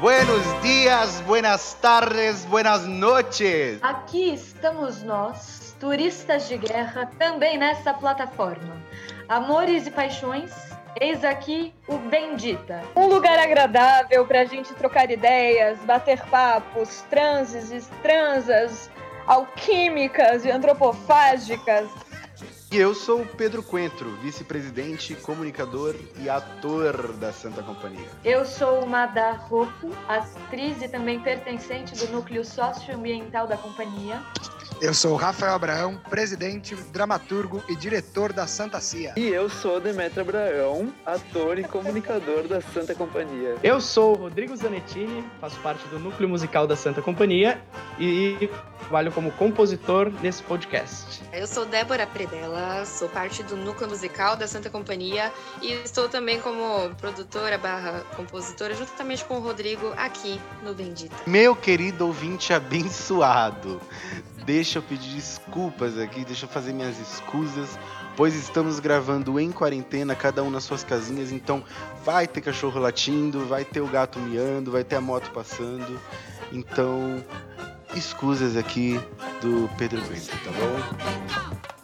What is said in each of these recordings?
Buenos dias, buenas tardes, buenas noches. Aqui estamos nós, turistas de guerra, também nessa plataforma. Amores e paixões, eis aqui o Bendita. Um lugar agradável pra gente trocar ideias, bater papos, transes transas, alquímicas e antropofágicas. E eu sou o Pedro Coentro, vice-presidente, comunicador e ator da Santa Companhia. Eu sou Madá Rocco, atriz e também pertencente do núcleo socioambiental da companhia. Eu sou Rafael Abraão, presidente, dramaturgo e diretor da Santa Cia. E eu sou Demetrio Abraão, ator e comunicador da Santa Companhia. Eu sou Rodrigo Zanettini, faço parte do núcleo musical da Santa Companhia e trabalho como compositor nesse podcast. Eu sou Débora Predella, sou parte do núcleo musical da Santa Companhia e estou também como produtora barra compositora juntamente com o Rodrigo aqui no Bendita. Meu querido ouvinte abençoado, deixa eu pedir desculpas aqui, deixa eu fazer minhas escusas, pois estamos gravando em quarentena, cada um nas suas casinhas, então vai ter cachorro latindo, vai ter o gato miando, vai ter a moto passando. Então, escusas aqui do Pedro Bento, tá bom?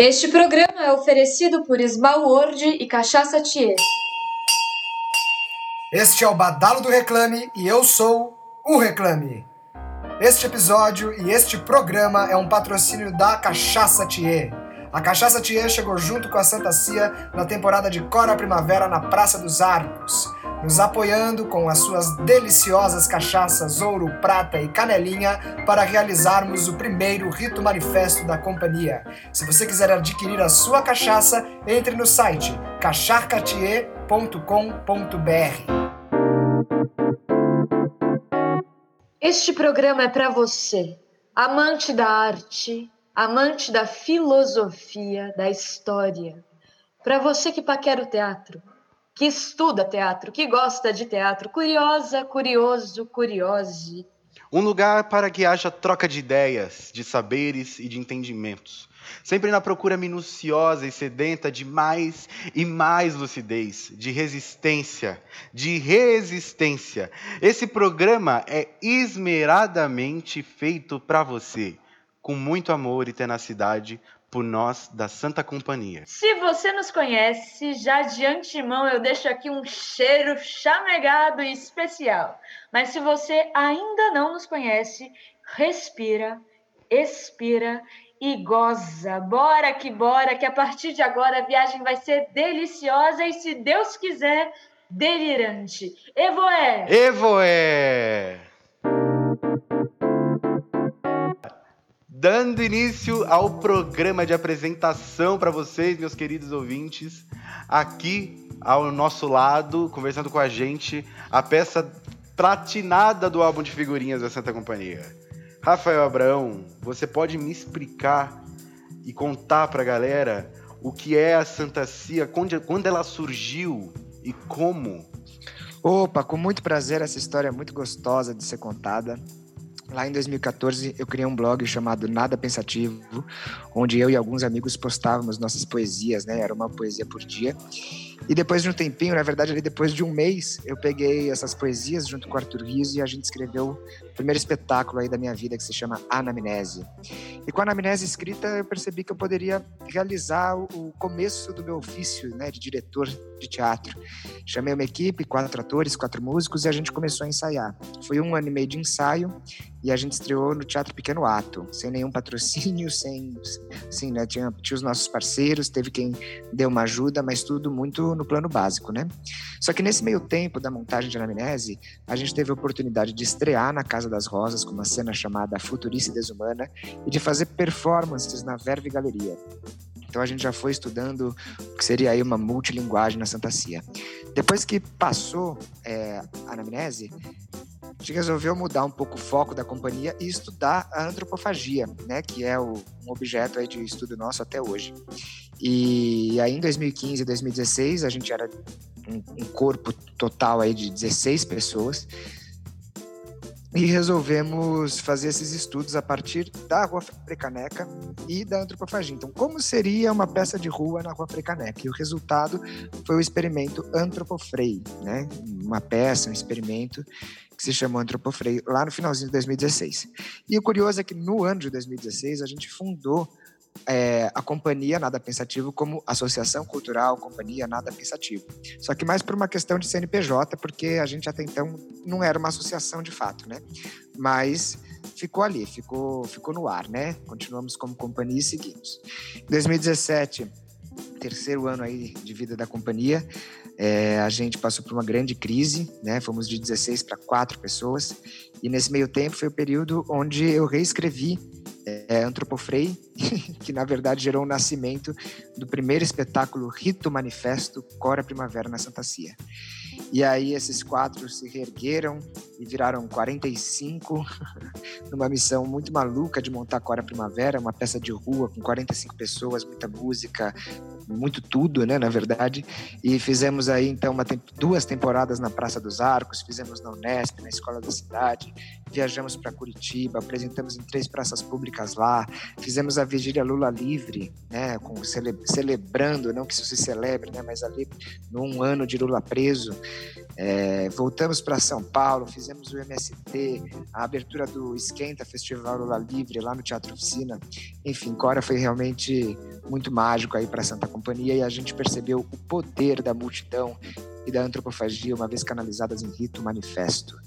Este programa é oferecido por Smalword e Cachaça Thier. Este é o Badalo do Reclame e eu sou o Reclame. Este episódio e este programa é um patrocínio da Cachaça Thier. A Cachaça Thier chegou junto com a Santa Cia na temporada de Cora Primavera na Praça dos Arcos, nos apoiando com as suas deliciosas cachaças Ouro, Prata e Canelinha para realizarmos o primeiro rito manifesto da companhia. Se você quiser adquirir a sua cachaça, entre no site cacharcatier.com.br. Este programa é para você, amante da arte, amante da filosofia, da história. Para você que paquera o teatro, que estuda teatro, que gosta de teatro, curiosa, curioso, curiose. Um lugar para que haja troca de ideias, de saberes e de entendimentos. Sempre na procura minuciosa e sedenta de mais e mais lucidez, de resistência, de resistência. Esse programa é esmeradamente feito para você, com muito amor e tenacidade por nós da Santa Companhia. Se você nos conhece, já de antemão eu deixo aqui um cheiro chamegado e especial. Mas se você ainda não nos conhece, respira, expira e goza. Bora que bora, que a partir de agora a viagem vai ser deliciosa e, se Deus quiser, delirante. Evoé! Evoé! Dando início ao programa de apresentação para vocês, meus queridos ouvintes, aqui ao nosso lado, conversando com a gente, a peça platinada do álbum de figurinhas da Santa Companhia. Rafael Abraão, você pode me explicar e contar para a galera o que é a Santa Cia, quando, ela surgiu e como? Opa, com muito prazer, essa história é muito gostosa de ser contada. Lá em 2014, eu criei um blog chamado Nada Pensativo, onde eu e alguns amigos postávamos nossas poesias, né? Era uma poesia por dia. E depois de um tempinho, na verdade, ali depois de um mês, eu peguei essas poesias junto com o Arthur Rios e a gente escreveu o primeiro espetáculo aí da minha vida que se chama Anamnese. E com a anamnese escrita, eu percebi que eu poderia realizar o começo do meu ofício, né, de diretor de teatro. Chamei uma equipe, quatro atores, quatro músicos e a gente começou a ensaiar. Foi um ano e meio de ensaio e a gente estreou no Teatro Pequeno Ato, sem nenhum patrocínio, sem, sim, né, tinha, tinha os nossos parceiros, teve quem deu uma ajuda, mas tudo muito no plano básico, né? Só que nesse meio tempo da montagem de Anamnese, a gente teve a oportunidade de estrear na Casa das Rosas com uma cena chamada Futurice Desumana e de fazer performances na Verve Galeria. Então a gente já foi estudando o que seria aí uma multilinguagem na Santa Cia. Depois que passou é, a anamnese, a gente resolveu mudar um pouco o foco da companhia e estudar a antropofagia, né, que é o, um objeto aí de estudo nosso até hoje. E aí em 2015 e 2016 a gente era um, corpo total aí de 16 pessoas e resolvemos fazer esses estudos a partir da Rua Frecaneca e da antropofagia. Então, como seria uma peça de rua na Rua Frecaneca? E o resultado foi o experimento Antropofrei, né? Uma peça, um experimento que se chamou Antropofrei, lá no finalzinho de 2016. E o curioso é que no ano de 2016 a gente fundou é, a companhia Nada Pensativo como associação cultural, companhia Nada Pensativo. Só que mais por uma questão de CNPJ, porque a gente até então não era uma associação de fato, né? Mas ficou ali, ficou, ficou no ar, né? Continuamos como companhia e seguimos. Em 2017, terceiro ano aí de vida da companhia, é, a gente passou por uma grande crise, né? Fomos de 16 para 4 pessoas. E nesse meio tempo foi o período onde eu reescrevi é, Antropofrei, que na verdade gerou o nascimento do primeiro espetáculo Rito Manifesto Cora Primavera na Santa Cia. E aí esses quatro se reergueram e viraram 45 numa missão muito maluca de montar Cora Primavera, uma peça de rua com 45 pessoas, muita música, muito tudo, né, na verdade. E fizemos aí então uma, duas temporadas na Praça dos Arcos, fizemos na Unesp, na Escola da Cidade, viajamos para Curitiba, apresentamos em três praças públicas lá, fizemos a Vigília Lula Livre, né, com, cele, celebrando, não que isso se celebre, né, mas ali num ano de Lula preso. É, voltamos para São Paulo, fizemos o MST, a abertura do Esquenta Festival Lula Livre lá no Teatro Oficina. Enfim, Cora foi realmente muito mágico aí para Santa Companhia e a gente percebeu o poder da multidão e da antropofagia, uma vez canalizadas em rito manifesto.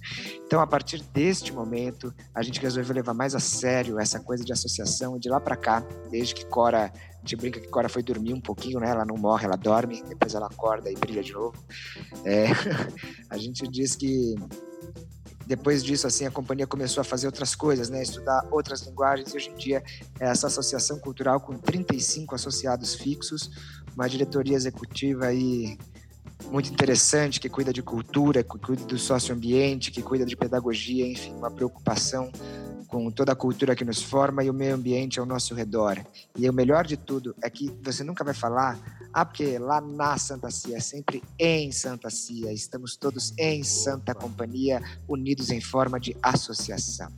Então, a partir deste momento, a gente resolveu levar mais a sério essa coisa de associação de lá para cá, desde que Cora a gente brinca que Cora foi dormir um pouquinho, né? Ela não morre, ela dorme, depois ela acorda e brilha de novo. É, a gente diz que depois disso, assim, a companhia começou a fazer outras coisas, né? Estudar outras linguagens. E hoje em dia, é essa associação cultural com 35 associados fixos, uma diretoria executiva aí muito interessante que cuida de cultura, que cuida do socioambiente, que cuida de pedagogia, enfim, uma preocupação com toda a cultura que nos forma e o meio ambiente ao nosso redor. E o melhor de tudo é que você nunca vai falar, ah, porque lá na Santa Cia, é sempre em Santa Cia, estamos todos em Santa Companhia, unidos em forma de associação.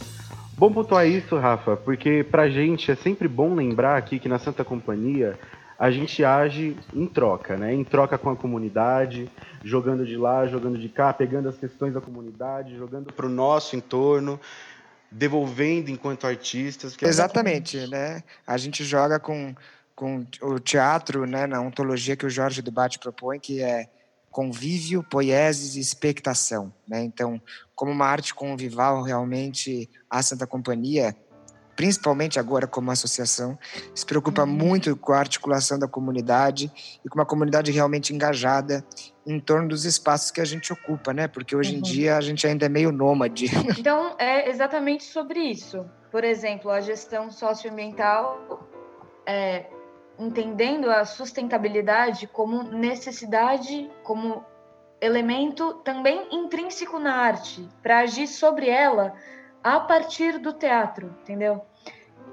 Bom pontuar isso, Rafa, porque pra gente é sempre bom lembrar aqui que na Santa Companhia a gente age em troca, né? Em troca com a comunidade, jogando de lá, jogando de cá, pegando as questões da comunidade, jogando para o nosso entorno devolvendo enquanto artistas. É Exatamente, é né? A gente joga com, com o teatro, né, na ontologia que o Jorge Debate propõe, que é convívio, poieses e expectação, né? Então, como uma arte convival, realmente a Santa Companhia principalmente agora como associação, se preocupa uhum. muito com a articulação da comunidade e com uma comunidade realmente engajada em torno dos espaços que a gente ocupa, né? Porque hoje uhum. em dia a gente ainda é meio nômade. Então, é exatamente sobre isso. Por exemplo, a gestão socioambiental, é, entendendo a sustentabilidade como necessidade, como elemento também intrínseco na arte, para agir sobre ela a partir do teatro, entendeu?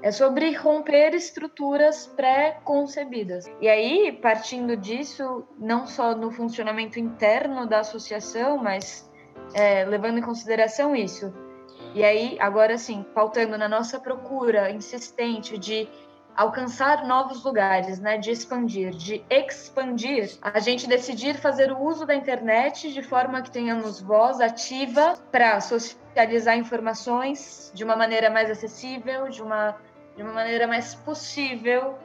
É sobre romper estruturas pré-concebidas. E aí, partindo disso, não só no funcionamento interno da associação, mas é, levando em consideração isso. E aí, agora sim, pautando na nossa procura insistente de alcançar novos lugares, né, de expandir, de expandir, a gente decidir fazer o uso da internet de forma que tenhamos voz ativa para socializar informações de uma maneira mais acessível, de uma de uma maneira mais possível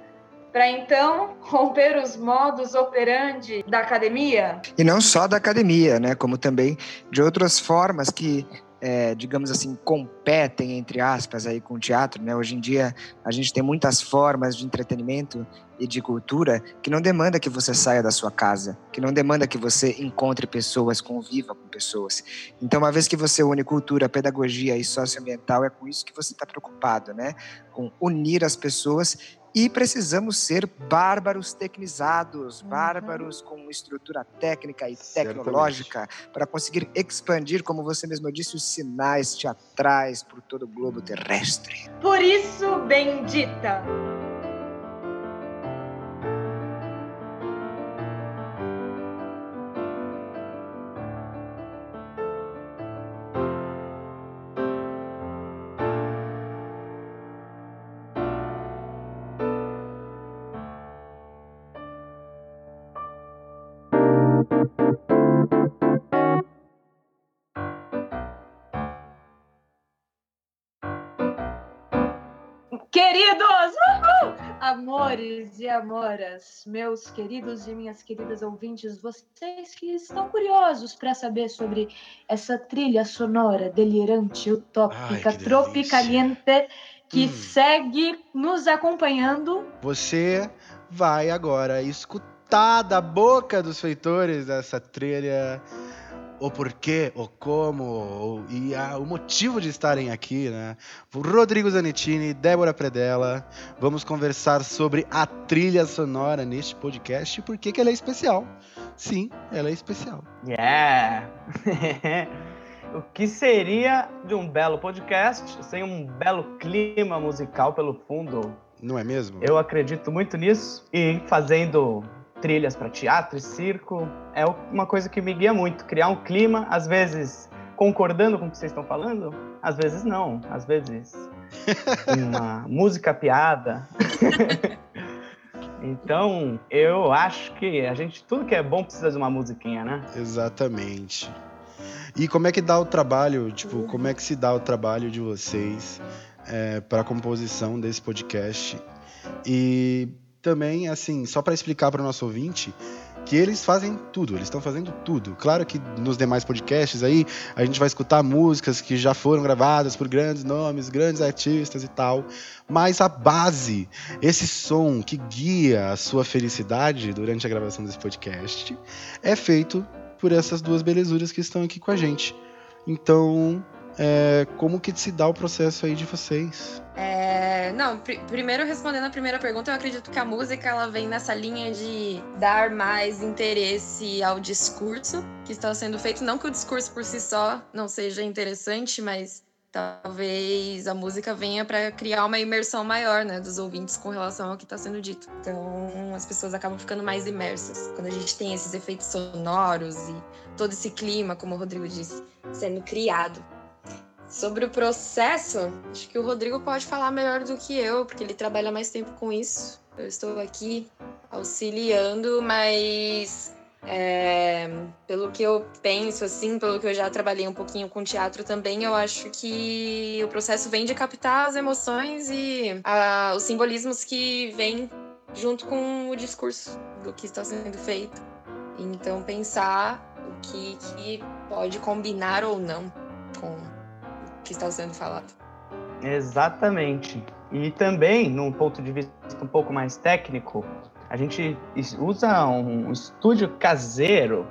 para então romper os modos operandi da academia. E não só da academia, né, como também de outras formas que é, digamos assim, competem, entre aspas, aí com o teatro, né? Hoje em dia a gente tem muitas formas de entretenimento e de cultura que não demanda que você saia da sua casa, que não demanda que você encontre pessoas, conviva com pessoas. Então, uma vez que você une cultura, pedagogia e socioambiental, é com isso que você está preocupado, né? Com unir as pessoas e precisamos ser bárbaros tecnizados, uhum. bárbaros com estrutura técnica e tecnológica para conseguir expandir, como você mesmo disse, os sinais teatrais por todo o globo terrestre. Por isso, bendita! Queridos, uhul! amores e amoras, meus queridos e minhas queridas ouvintes, vocês que estão curiosos para saber sobre essa trilha sonora delirante, Ai, utópica, que tropicaliente que Hum. segue nos acompanhando. Você vai agora escutar da boca dos feitores dessa trilha o porquê, o como o- e a- o motivo de estarem aqui, né? Rodrigo Zanettini, Débora Predella. Vamos conversar sobre a trilha sonora neste podcast e por que ela é especial. Sim, ela é especial. Yeah! o que seria de um belo podcast sem um belo clima musical pelo fundo? Não é mesmo? Eu acredito muito nisso e fazendo trilhas para teatro e circo é uma coisa que me guia muito. Criar um clima, às vezes concordando com o que vocês estão falando, às vezes não, às vezes uma música piada. então, eu acho que a gente, tudo que é bom precisa de uma musiquinha, né? Exatamente. E como é que dá o trabalho, tipo, como é que se dá o trabalho de vocês para a composição desse podcast? E também, assim, só para explicar para o nosso ouvinte, que eles fazem tudo, eles estão fazendo tudo. Claro que nos demais podcasts aí a gente vai escutar músicas que já foram gravadas por grandes nomes, grandes artistas e tal, mas a base, esse som que guia a sua felicidade durante a gravação desse podcast, é feito por essas duas belezuras que estão aqui com a gente. Então, é, como que se dá o processo aí de vocês? É, não, pri- primeiro respondendo a primeira pergunta, eu acredito que a música ela vem nessa linha de dar mais interesse ao discurso que está sendo feito. Não que o discurso por si só não seja interessante, mas talvez a música venha para criar uma imersão maior, né, dos ouvintes com relação ao que está sendo dito. Então, as pessoas acabam ficando mais imersas quando a gente tem esses efeitos sonoros e todo esse clima, como o Rodrigo disse, sendo criado. Sobre o processo, acho que o Rodrigo pode falar melhor do que eu, porque ele trabalha mais tempo com isso. Eu estou aqui auxiliando, mas é, pelo que eu penso, assim, pelo que eu já trabalhei um pouquinho com teatro também, eu acho que o processo vem de captar as emoções e ah, os simbolismos que vêm junto com o discurso do que está sendo feito. Então, pensar o que, que pode combinar ou não com que está sendo falado. Exatamente. E também, num ponto de vista um pouco mais técnico, a gente usa um estúdio caseiro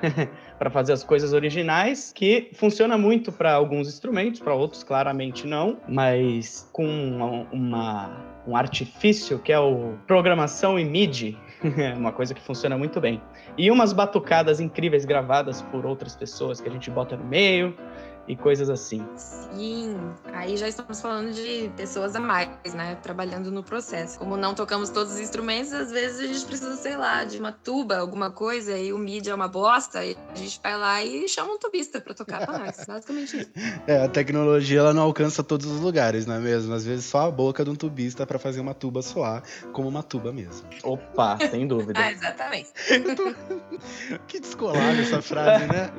para fazer as coisas originais, que funciona muito para alguns instrumentos, para outros claramente não, mas com uma, uma- um artifício que é o programação em MIDI, uma coisa que funciona muito bem. E umas batucadas incríveis gravadas por outras pessoas que a gente bota no meio e coisas assim. Sim, aí já estamos falando de pessoas a mais, né? Trabalhando no processo. Como não tocamos todos os instrumentos, às vezes a gente precisa, sei lá, de uma tuba, alguma coisa, e o MIDI é uma bosta, e a gente vai lá e chama um tubista pra tocar pra nós. Basicamente isso. É, a tecnologia ela não alcança todos os lugares, não é mesmo? Às vezes só a boca de um tubista para fazer uma tuba soar como uma tuba mesmo. Opa, sem dúvida. Ah, exatamente. Que descolado essa frase, né?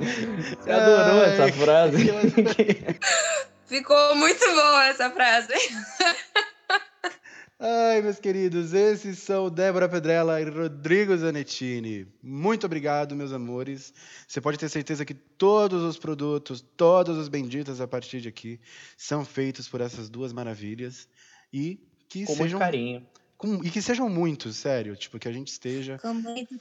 Você adorou Ai, essa frase? Ficou muito boa essa frase. Ai, meus queridos, esses são Débora Pedrella e Rodrigo Zanettini. Muito obrigado, meus amores. Você pode ter certeza que todos os produtos, todos os benditos a partir de aqui, são feitos por essas duas maravilhas e que Com muito sejam carinho. com- e que sejam muitos, sério, tipo que a gente esteja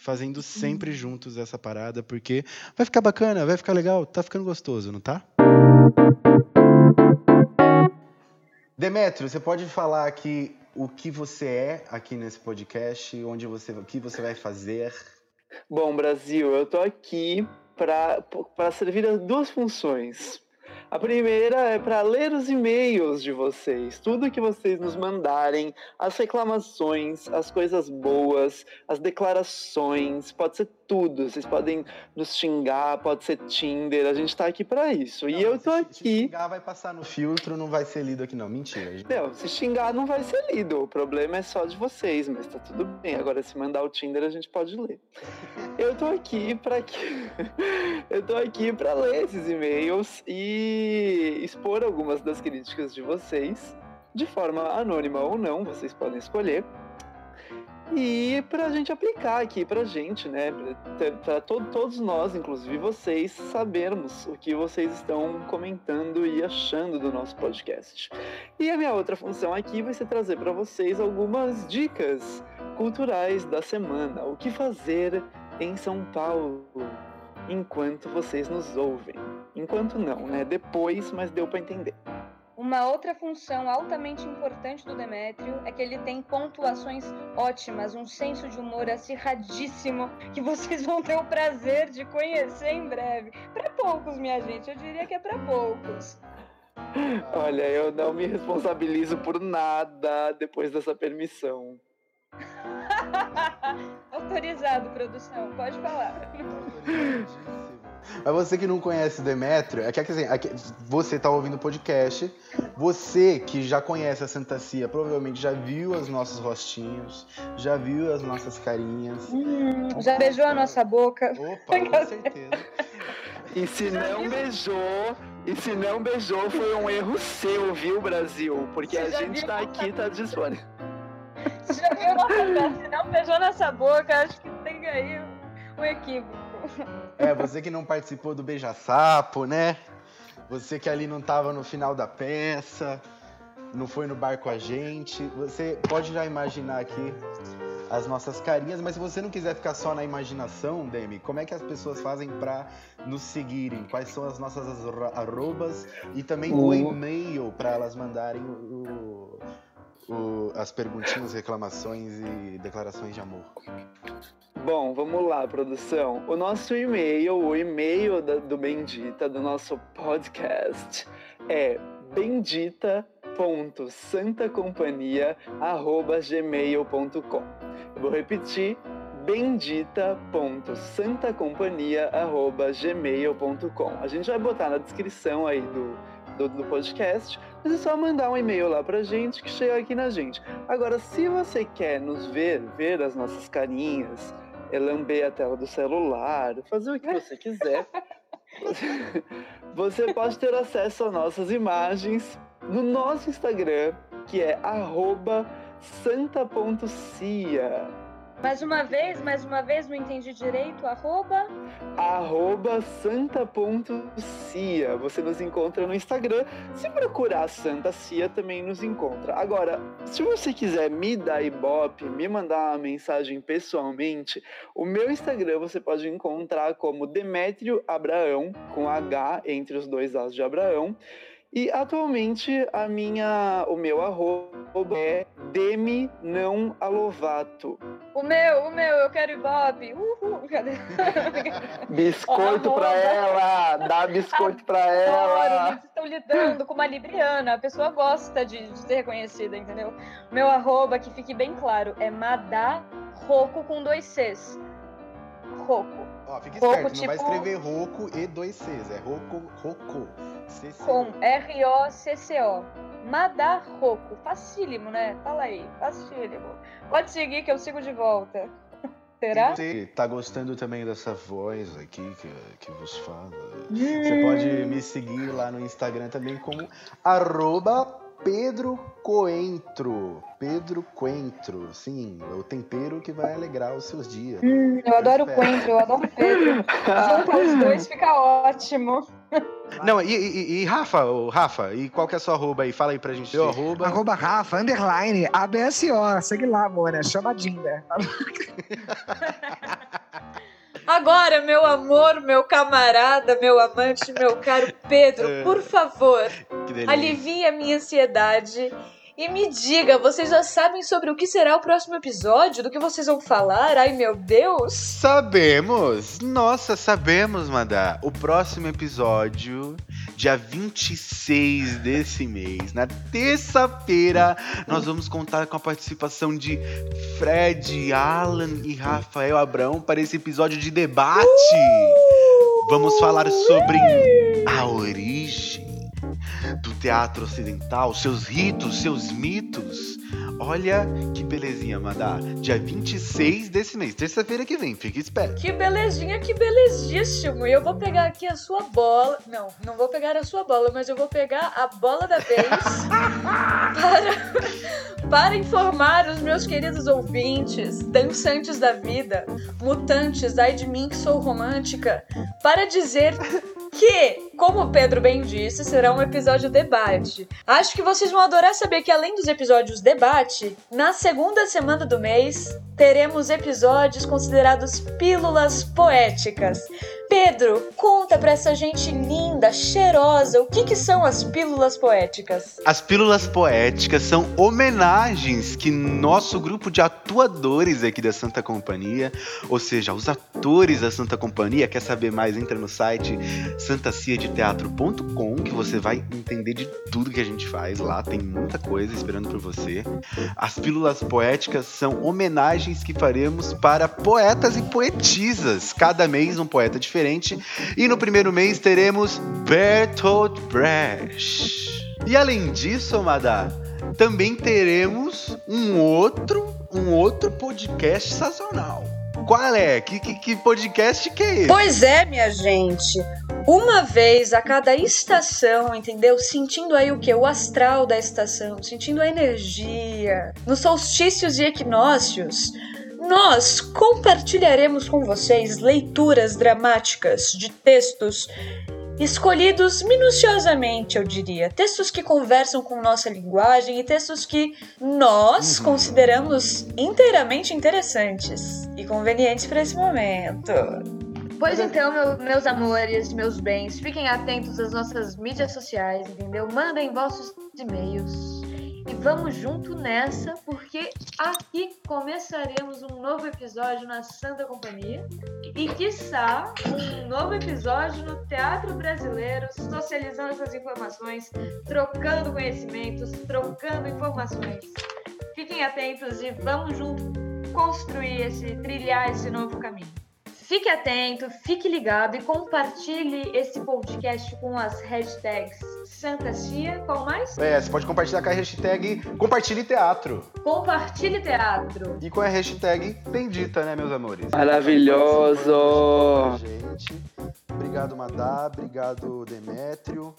fazendo sempre juntos essa parada, porque vai ficar bacana, vai ficar legal, tá ficando gostoso, não tá? Demetrio, você pode falar aqui o que você é aqui nesse podcast, onde você, o que você vai fazer? Bom, Brasil, eu tô aqui para servir as duas funções. A primeira é para ler os e-mails de vocês, tudo que vocês nos mandarem, as reclamações, as coisas boas, as declarações, pode ser tudo. Vocês podem nos xingar, pode ser Tinder, a gente tá aqui pra isso. e eu tô Se aqui. xingar, vai passar no filtro, não vai ser lido aqui, não. Mentira, gente. Não, se xingar não vai ser lido. O problema é só de vocês, mas tá tudo bem. Agora, se mandar o Tinder, a gente pode ler. Eu tô aqui pra quê? Eu tô aqui pra ler esses e-mails e expor algumas das críticas de vocês, de forma anônima ou não, vocês podem escolher. E pra gente aplicar aqui pra gente, né? Pra to- todos nós, inclusive vocês, sabermos o que vocês estão comentando e achando do nosso podcast. E a minha outra função aqui vai ser trazer para vocês algumas dicas culturais da semana. O que fazer em São Paulo enquanto vocês nos ouvem. Enquanto não, né? Depois, mas deu para entender. Uma outra função altamente importante do Demétrio é que ele tem pontuações ótimas, um senso de humor acirradíssimo que vocês vão ter o prazer de conhecer em breve. Para poucos, minha gente, eu diria que é para poucos. Olha, eu não me responsabilizo por nada depois dessa permissão. Autorizado, produção, pode falar. Mas você que não conhece o Demétrio, é que assim, é que você tá ouvindo o podcast, você que já conhece a Santa Cia, provavelmente já viu os nossos rostinhos, já viu as nossas carinhas. Hum, já beijou a nossa boca. Opa, com certeza. E se não beijou, e se não beijou, foi um erro seu, viu, Brasil? Porque Você a gente viu? tá aqui, tá disponível. Você já viu nossa cara? Se não beijou nessa boca, acho que tem aí um equívoco. É, você que não participou do Beija-Sapo, né? Você que ali não tava no final da peça, não foi no bar com a gente. Você pode já imaginar aqui as nossas carinhas, mas se você não quiser ficar só na imaginação, Demi, como é que as pessoas fazem pra nos seguirem? Quais são as nossas arro- arrobas e também o O- e-mail pra elas mandarem o- o- as perguntinhas, reclamações e declarações de amor? Bom, vamos lá, produção. O nosso e-mail, o e-mail da- do Bendita, do nosso podcast, é bendita.santacompanhia.gmail.com. Eu vou repetir, bendita.santacompanhia.gmail.com. A gente vai botar na descrição aí do, do, do podcast, mas é só mandar um e-mail lá pra gente que chega aqui na gente. Agora, se você quer nos ver, ver as nossas carinhas, é lamber a tela do celular, fazer o que você quiser, você- pode ter acesso a nossas imagens no nosso Instagram, que é arroba santa.cia. Mais uma vez, mais uma vez, não entendi direito. Arroba. arroba santa.cia. Você nos encontra no Instagram. Se procurar Santa Cia, também nos encontra. Agora, se você quiser me dar ibope, me mandar uma mensagem pessoalmente, o meu Instagram você pode encontrar como Demétrio Abraão, com H entre os dois As de Abraão. E atualmente a minha, o meu arroba é Demi Não Alovato. O meu, o meu, eu quero Ibope. Uhul. Cadê? Biscoito pra Arroba. ela! Dá biscoito pra ela! eles estão lidando com uma libriana. A pessoa gosta de, de ser reconhecida, entendeu? Meu arroba, que fique bem claro, é Madá Roco com dois Cs. Roco. Ó, fica Roco, esperto, não vai tipo- escrever Roco e dois Cs, é Roco, Roco. CC. Com R-O-C-C-O. Madá Roco. Facílimo, né? Fala aí. Facílimo. Pode seguir que eu sigo de volta. Será? Você tá gostando também dessa voz aqui que, que vos fala? Hum. Você pode me seguir lá no Instagram também como arroba Pedro Coentro. Pedro Coentro. Sim, é o tempero que vai alegrar os seus dias. Hum, eu adoro o espero. Coentro, eu adoro o Pedro. Juntar os dois fica ótimo. Não, e, e- e Rafa, Rafa, e qual que é a sua arroba aí? Fala aí pra gente. Seu arroba. Arroba Rafa, underline, ABSO. Segue lá, amor, é chamadinha. Agora, meu amor, meu camarada, meu amante, meu caro Pedro, É. por favor, alivie a minha ansiedade E me diga, vocês já sabem sobre o que será o próximo episódio? Do que vocês vão falar? Ai, meu Deus! Sabemos! Nossa, sabemos, Madá. O próximo episódio, dia 26 desse mês, na terça-feira, nós vamos contar com a participação de Fred, Alan e Rafael Abrão para esse episódio de debate. Vamos falar sobre a origem do teatro ocidental, seus ritos, seus mitos. Olha que belezinha, Madá. Dia 26 desse mês, terça-feira que vem, fique esperto. Que belezinha, que belezíssimo! E eu vou pegar aqui a sua bola. Não, não vou pegar a sua bola, mas eu vou pegar a bola da vez para, para informar os meus queridos ouvintes, dançantes da vida, mutantes, ai de mim que sou romântica, para dizer que, como o Pedro bem disse, será um episódio debate. Acho que vocês vão adorar saber que além dos episódios debate, na segunda semana do mês teremos episódios considerados pílulas poéticas. Pedro, conta pra essa gente linda, cheirosa, o que, que são as pílulas poéticas? As pílulas poéticas são homenagens que nosso grupo de atuadores aqui da Santa Companhia, ou seja, os atores da Santa Companhia, quer saber mais, entra no site santaciadeteatro.com que você vai entender de tudo que a gente faz lá, tem muita coisa esperando por você. As pílulas poéticas são homenagens que faremos para poetas e poetisas, cada mês um poeta diferente. E no primeiro mês teremos Bertolt Brecht. E além disso, Amada, também teremos um outro, um outro podcast sazonal. Qual é? Que, que, que podcast que é esse? Pois é, minha gente. Uma vez a cada estação, entendeu? Sentindo aí o que? O astral da estação, sentindo a energia. Nos solstícios e equinócios, nós compartilharemos com vocês leituras dramáticas de textos escolhidos minuciosamente, eu diria. Textos que conversam com nossa linguagem e textos que nós consideramos inteiramente interessantes e convenientes para esse momento. Pois então, meu- meus amores, meus bens, fiquem atentos às nossas mídias sociais, entendeu? Mandem vossos e-mails. E vamos junto nessa, porque aqui começaremos um novo episódio na Santa Companhia. E, quiçá, um novo episódio no Teatro Brasileiro, socializando essas informações, trocando conhecimentos, trocando informações. Fiquem atentos e vamos junto construir esse, trilhar esse novo caminho. Fique atento, fique ligado e compartilhe esse podcast com as hashtags Santa Cia, qual mais? É, você pode compartilhar com a hashtag Compartilhe Teatro. Compartilhe teatro. E com a hashtag Bendita, né, meus amores? Maravilhoso! Gente, obrigado, Madá. Obrigado, Demétrio.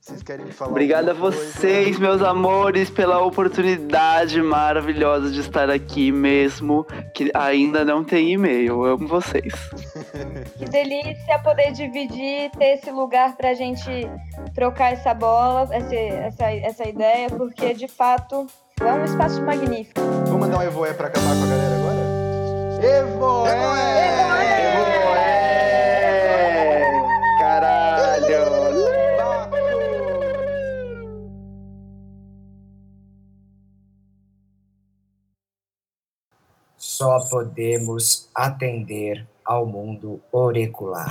Vocês querem falar Obrigado a alguma coisa? vocês, meus amores, pela oportunidade maravilhosa de estar aqui mesmo, que ainda não tem e-mail. Eu amo vocês. Que delícia poder dividir, ter esse lugar pra gente trocar essa bola, essa, essa, essa ideia, porque de fato é um espaço magnífico. Vamos mandar um Evoé pra acabar com a galera agora? Evoé! É, Só podemos atender ao mundo auricular.